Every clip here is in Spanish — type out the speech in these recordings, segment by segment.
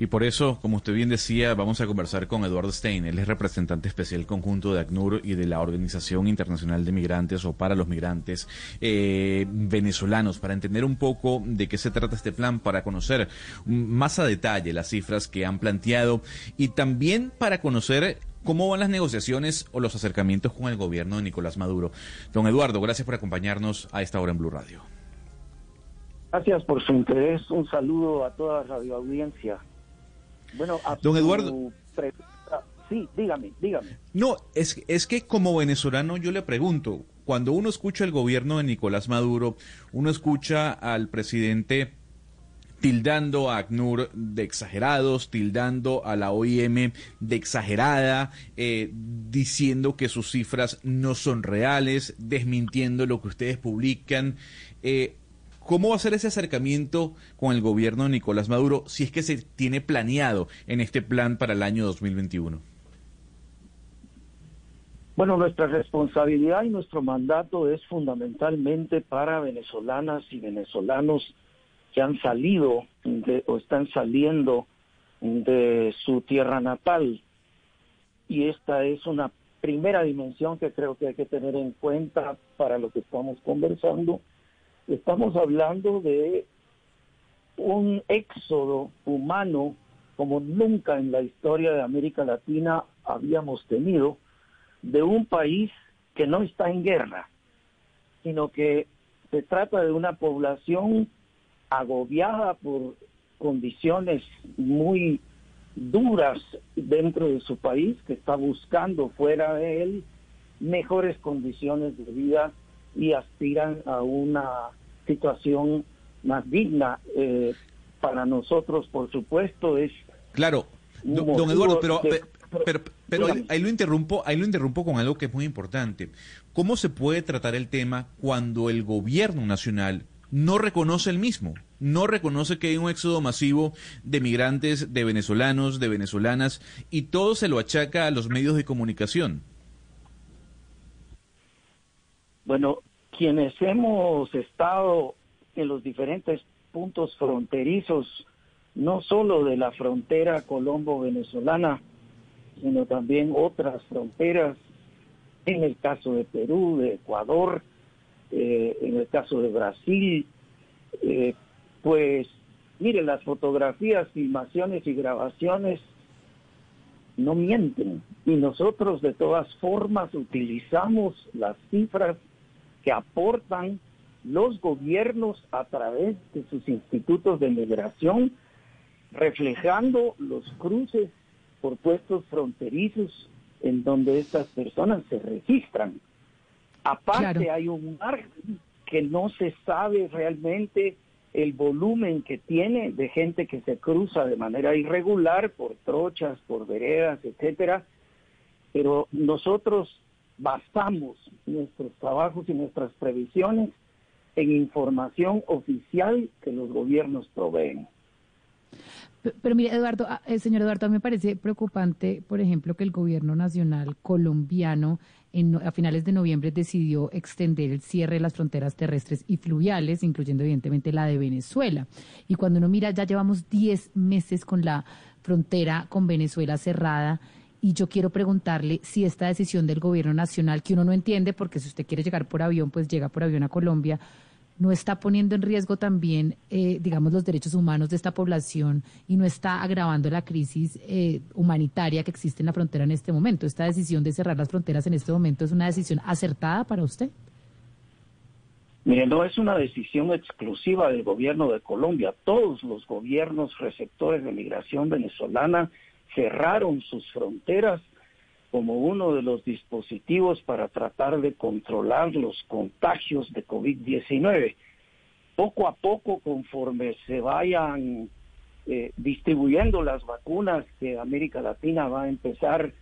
Y por eso, como usted bien decía, vamos a conversar con Eduardo Stein. Él es representante especial conjunto de ACNUR y de la Organización Internacional de Migrantes o para los migrantes eh, venezolanos, para entender un poco de qué se trata este plan, para conocer más a detalle las cifras que han planteado y también para conocer ¿Cómo van las negociaciones o los acercamientos con el gobierno de Nicolás Maduro? Don Eduardo, gracias por acompañarnos a esta hora en Blue Radio. Gracias por su interés. Un saludo a toda la radioaudiencia. Bueno, a Don Eduardo. Sí, dígame, dígame. No, es, es que como venezolano yo le pregunto, cuando uno escucha el gobierno de Nicolás Maduro, uno escucha al presidente tildando a ACNUR de exagerados, tildando a la OIM de exagerada, eh, diciendo que sus cifras no son reales, desmintiendo lo que ustedes publican. Eh, ¿Cómo va a ser ese acercamiento con el gobierno de Nicolás Maduro si es que se tiene planeado en este plan para el año 2021? Bueno, nuestra responsabilidad y nuestro mandato es fundamentalmente para venezolanas y venezolanos que han salido o están saliendo de su tierra natal. Y esta es una primera dimensión que creo que hay que tener en cuenta para lo que estamos conversando. Estamos hablando de un éxodo humano como nunca en la historia de América Latina habíamos tenido, de un país que no está en guerra, sino que se trata de una población agobiada por condiciones muy duras dentro de su país, que está buscando fuera de él mejores condiciones de vida y aspiran a una situación más digna. Eh, para nosotros, por supuesto, es... Claro, don, Eduardo, pero, pero, pero ahí, lo interrumpo, ahí lo interrumpo con algo que es muy importante. ¿Cómo se puede tratar el tema cuando el gobierno nacional no reconoce el mismo, no reconoce que hay un éxodo masivo de migrantes, de venezolanos, de venezolanas, y todo se lo achaca a los medios de comunicación. Bueno, quienes hemos estado en los diferentes puntos fronterizos, no solo de la frontera colombo-venezolana, sino también otras fronteras, en el caso de Perú, de Ecuador, eh, en el caso de Brasil, eh, pues mire, las fotografías, filmaciones y grabaciones no mienten y nosotros de todas formas utilizamos las cifras que aportan los gobiernos a través de sus institutos de migración, reflejando los cruces por puestos fronterizos en donde estas personas se registran. Aparte hay un margen que no se sabe realmente el volumen que tiene de gente que se cruza de manera irregular por trochas, por veredas, etcétera, pero nosotros basamos nuestros trabajos y nuestras previsiones en información oficial que los gobiernos proveen. Pero, mire, Eduardo, ah, eh, señor Eduardo, me parece preocupante, por ejemplo, que el gobierno nacional colombiano a finales de noviembre decidió extender el cierre de las fronteras terrestres y fluviales, incluyendo evidentemente la de Venezuela. Y cuando uno mira, ya llevamos 10 meses con la frontera con Venezuela cerrada. Y yo quiero preguntarle si esta decisión del gobierno nacional, que uno no entiende, porque si usted quiere llegar por avión, pues llega por avión a Colombia, no está poniendo en riesgo también, eh, digamos, los derechos humanos de esta población y no está agravando la crisis eh, humanitaria que existe en la frontera en este momento. ¿Esta decisión de cerrar las fronteras en este momento es una decisión acertada para usted? Mire, no es una decisión exclusiva del gobierno de Colombia. Todos los gobiernos receptores de migración venezolana cerraron sus fronteras como uno de los dispositivos para tratar de controlar los contagios de COVID-19. Poco a poco, conforme se vayan eh, distribuyendo las vacunas que América Latina va a empezar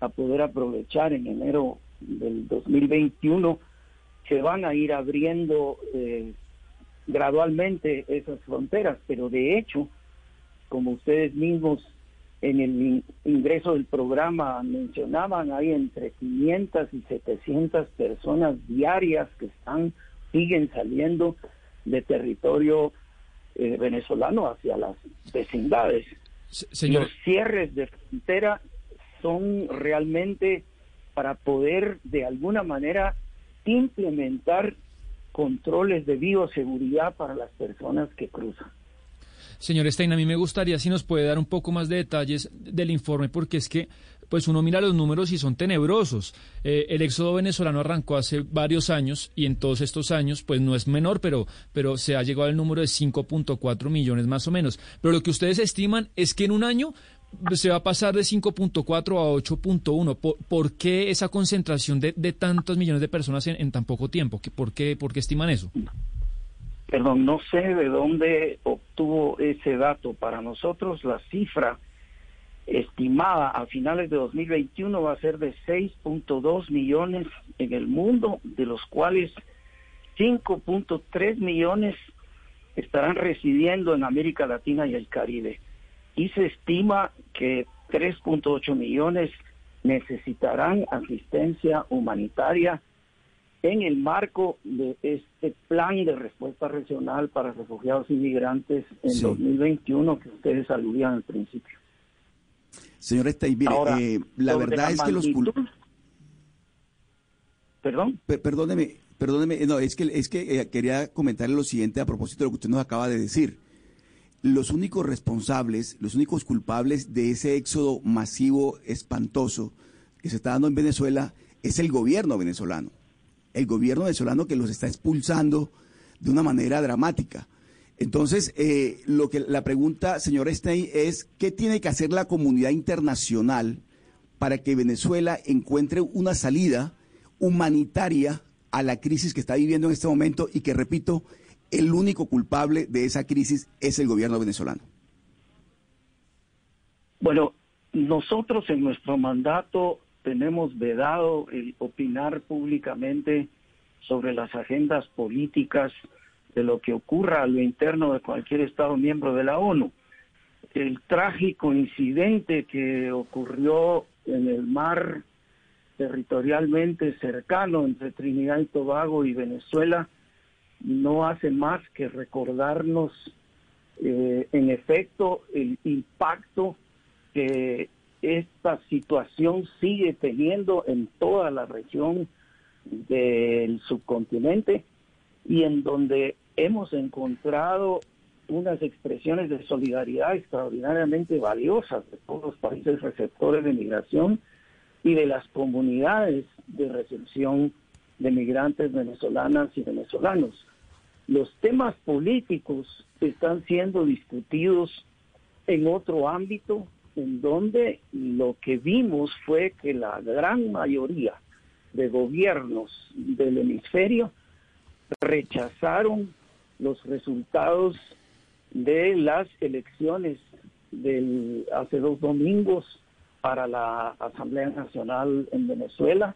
a poder aprovechar en enero del 2021, se van a ir abriendo eh, gradualmente esas fronteras, pero de hecho, como ustedes mismos en el ingreso del programa mencionaban, hay entre 500 y 700 personas diarias que están siguen saliendo de territorio eh, venezolano hacia las vecindades. Los cierres de frontera son realmente para poder de alguna manera implementar controles de bioseguridad para las personas que cruzan. Señor Stein, a mí me gustaría si nos puede dar un poco más de detalles del informe, porque es que pues uno mira los números y son tenebrosos. Eh, el éxodo venezolano arrancó hace varios años y en todos estos años, pues no es menor, pero, pero se ha llegado al número de 5.4 millones más o menos. Pero lo que ustedes estiman es que en un año se va a pasar de 5.4 a 8.1. ¿Por, ¿Por, qué esa concentración de, tantos millones de personas en, en tan poco tiempo? ¿Por qué, ¿Por qué estiman eso? Perdón, no sé de dónde obtuvo ese dato. Para nosotros la cifra estimada a finales de 2021 va a ser de 6.2 millones en el mundo, de los cuales 5.3 millones estarán residiendo en América Latina y el Caribe. Y se estima que 3.8 millones necesitarán asistencia humanitaria en el marco de este plan de respuesta regional para refugiados y migrantes en 2021 que ustedes aludían al principio. Señor Estay, eh, la verdad es que los Perdón. perdóneme, perdóneme, no, es que, es que eh, quería comentarle lo siguiente a propósito de lo que usted nos acaba de decir. Los únicos responsables, los únicos culpables de ese éxodo masivo, espantoso, que se está dando en Venezuela, es el gobierno venezolano. El gobierno venezolano que los está expulsando de una manera dramática. Entonces, eh, lo que la pregunta, señor Stein, es ¿qué tiene que hacer la comunidad internacional para que Venezuela encuentre una salida humanitaria a la crisis que está viviendo en este momento y que, repito, el único culpable de esa crisis es el gobierno venezolano? Bueno, nosotros en nuestro mandato tenemos vedado el opinar públicamente sobre las agendas políticas de lo que ocurra a lo interno de cualquier Estado miembro de la ONU. El trágico incidente que ocurrió en el mar territorialmente cercano entre Trinidad y Tobago y Venezuela no hace más que recordarnos eh, en efecto el impacto que esta situación sigue teniendo en toda la región del subcontinente y en donde hemos encontrado unas expresiones de solidaridad extraordinariamente valiosas de todos los países receptores de migración y de las comunidades de recepción de migrantes venezolanas y venezolanos. Los temas políticos están siendo discutidos en otro ámbito en donde lo que vimos fue que la gran mayoría de gobiernos del hemisferio rechazaron los resultados de las elecciones del hace dos domingos para la Asamblea Nacional en Venezuela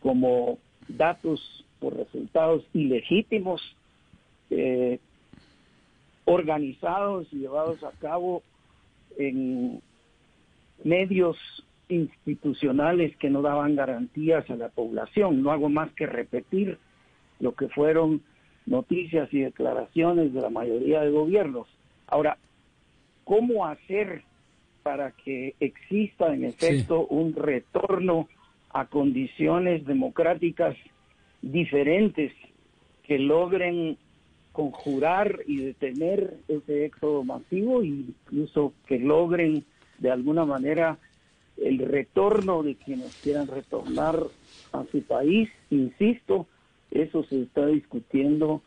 como datos por resultados ilegítimos eh, organizados y llevados a cabo en medios institucionales que no daban garantías a la población. No hago más que repetir lo que fueron noticias y declaraciones de la mayoría de gobiernos. Ahora, ¿cómo hacer para que exista en efecto un retorno a condiciones democráticas diferentes que logren conjurar y detener ese éxodo masivo e incluso que logren de alguna manera el retorno de quienes quieran retornar a su país, insisto, eso se está discutiendo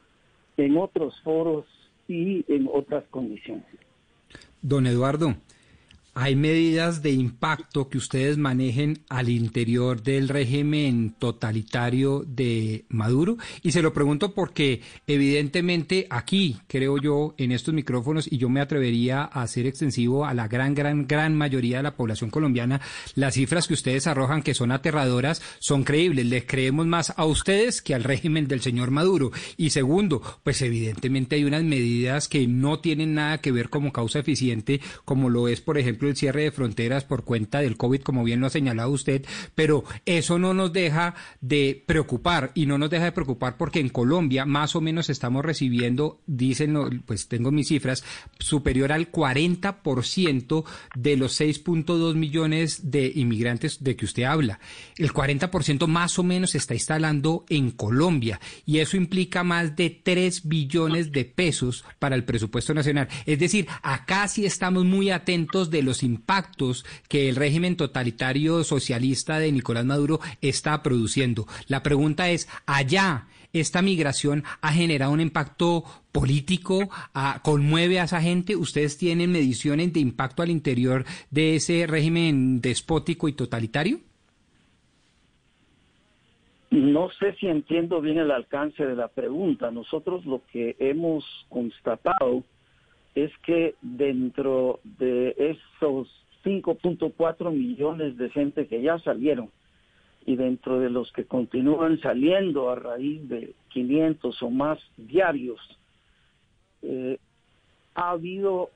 en otros foros y en otras condiciones. Don Eduardo, ¿hay medidas de impacto que ustedes manejen al interior del régimen totalitario de Maduro? Y se lo pregunto porque evidentemente aquí, creo yo, en estos micrófonos, y yo me atrevería a ser extensivo a la gran, gran, gran mayoría de la población colombiana, las cifras que ustedes arrojan, que son aterradoras, son creíbles. Les creemos más a ustedes que al régimen del señor Maduro. Y segundo, pues evidentemente hay unas medidas que no tienen nada que ver como causa eficiente, como lo es, por ejemplo, el cierre de fronteras por cuenta del COVID, como bien lo ha señalado usted, pero eso no nos deja de preocupar y no nos deja de preocupar porque en Colombia más o menos estamos recibiendo, dicen, pues tengo mis cifras, superior al 40% de los 6.2 millones de inmigrantes de que usted habla. El 40% más o menos se está instalando en Colombia y eso implica más de 3 billones de pesos para el presupuesto nacional. Es decir, acá sí estamos muy atentos de los impactos que el régimen totalitario socialista de Nicolás Maduro está produciendo. La pregunta es, allá, esta migración ha generado un impacto político, conmueve a esa gente. ¿Ustedes tienen mediciones de impacto al interior de ese régimen despótico y totalitario? No sé si entiendo bien el alcance de la pregunta. Nosotros lo que hemos constatado es que dentro de esos 5.4 millones de gente que ya salieron y dentro de los que continúan saliendo a raíz de 500 o más diarios, eh, ha habido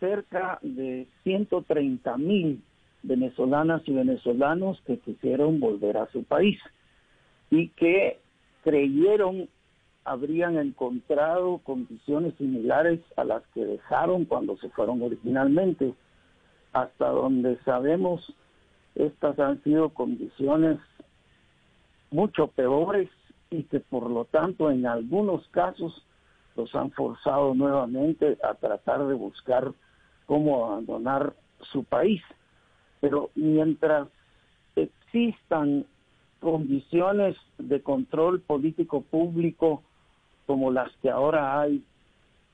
cerca de 130 mil venezolanas y venezolanos que quisieron volver a su país y que creyeron habrían encontrado condiciones similares a las que dejaron cuando se fueron originalmente. Hasta donde sabemos, estas han sido condiciones mucho peores y que por lo tanto en algunos casos los han forzado nuevamente a tratar de buscar cómo abandonar su país. Pero mientras existan condiciones de control político público como las que ahora hay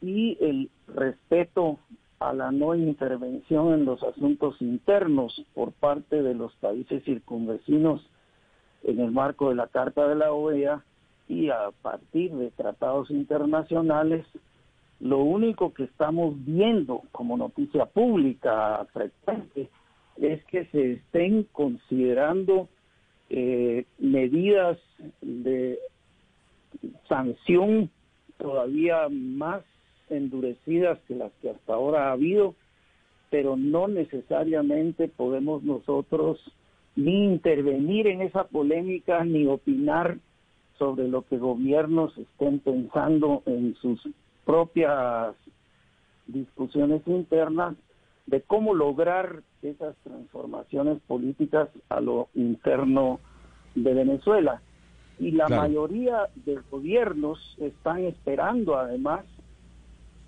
y el respeto a la no intervención en los asuntos internos por parte de los países circunvecinos en el marco de la Carta de la OEA y a partir de tratados internacionales, lo único que estamos viendo como noticia pública frecuente es que se estén considerando eh, medidas de sanción todavía más endurecidas que las que hasta ahora ha habido, pero no necesariamente podemos nosotros ni intervenir en esa polémica ni opinar sobre lo que gobiernos estén pensando en sus propias discusiones internas de cómo lograr esas transformaciones políticas a lo interno de Venezuela. Y la mayoría de gobiernos están esperando además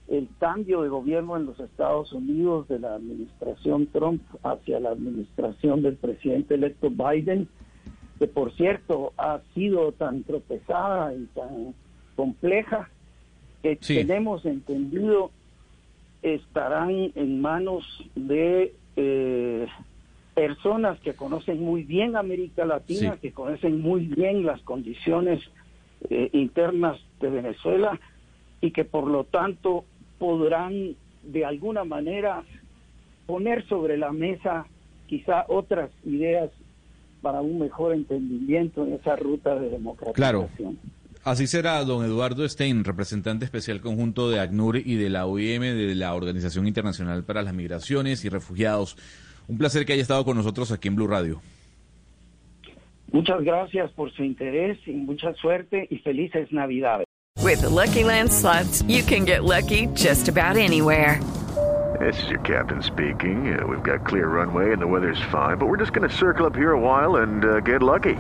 el cambio de gobierno en los Estados Unidos de la administración Trump hacia la administración del presidente electo Biden, que por cierto ha sido tan tropezada y tan compleja que tenemos entendido estarán en manos de eh, personas que conocen muy bien América Latina, que conocen muy bien las condiciones eh, internas de Venezuela y que por lo tanto podrán de alguna manera poner sobre la mesa quizá otras ideas para un mejor entendimiento en esa ruta de democratización. Claro. Así será, don Eduardo Stein, representante especial conjunto de ACNUR y de la OIM, de la Organización Internacional para las Migraciones y Refugiados. Un placer que haya estado con nosotros aquí en Blue Radio. Muchas gracias por su interés y mucha suerte y felices Navidades. With Lucky Land slots, you can get lucky just about anywhere. This is your captain speaking. Uh, we've got clear runway and the weather's fine, but we're just going to circle up here a while and uh, get lucky.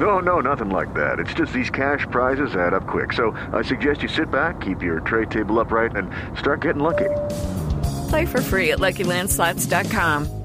No, no, nothing like that. It's just these cash prizes add up quick. So I suggest you sit back, keep your tray table upright, and start getting lucky. Play for free at LuckyLandSlots.com.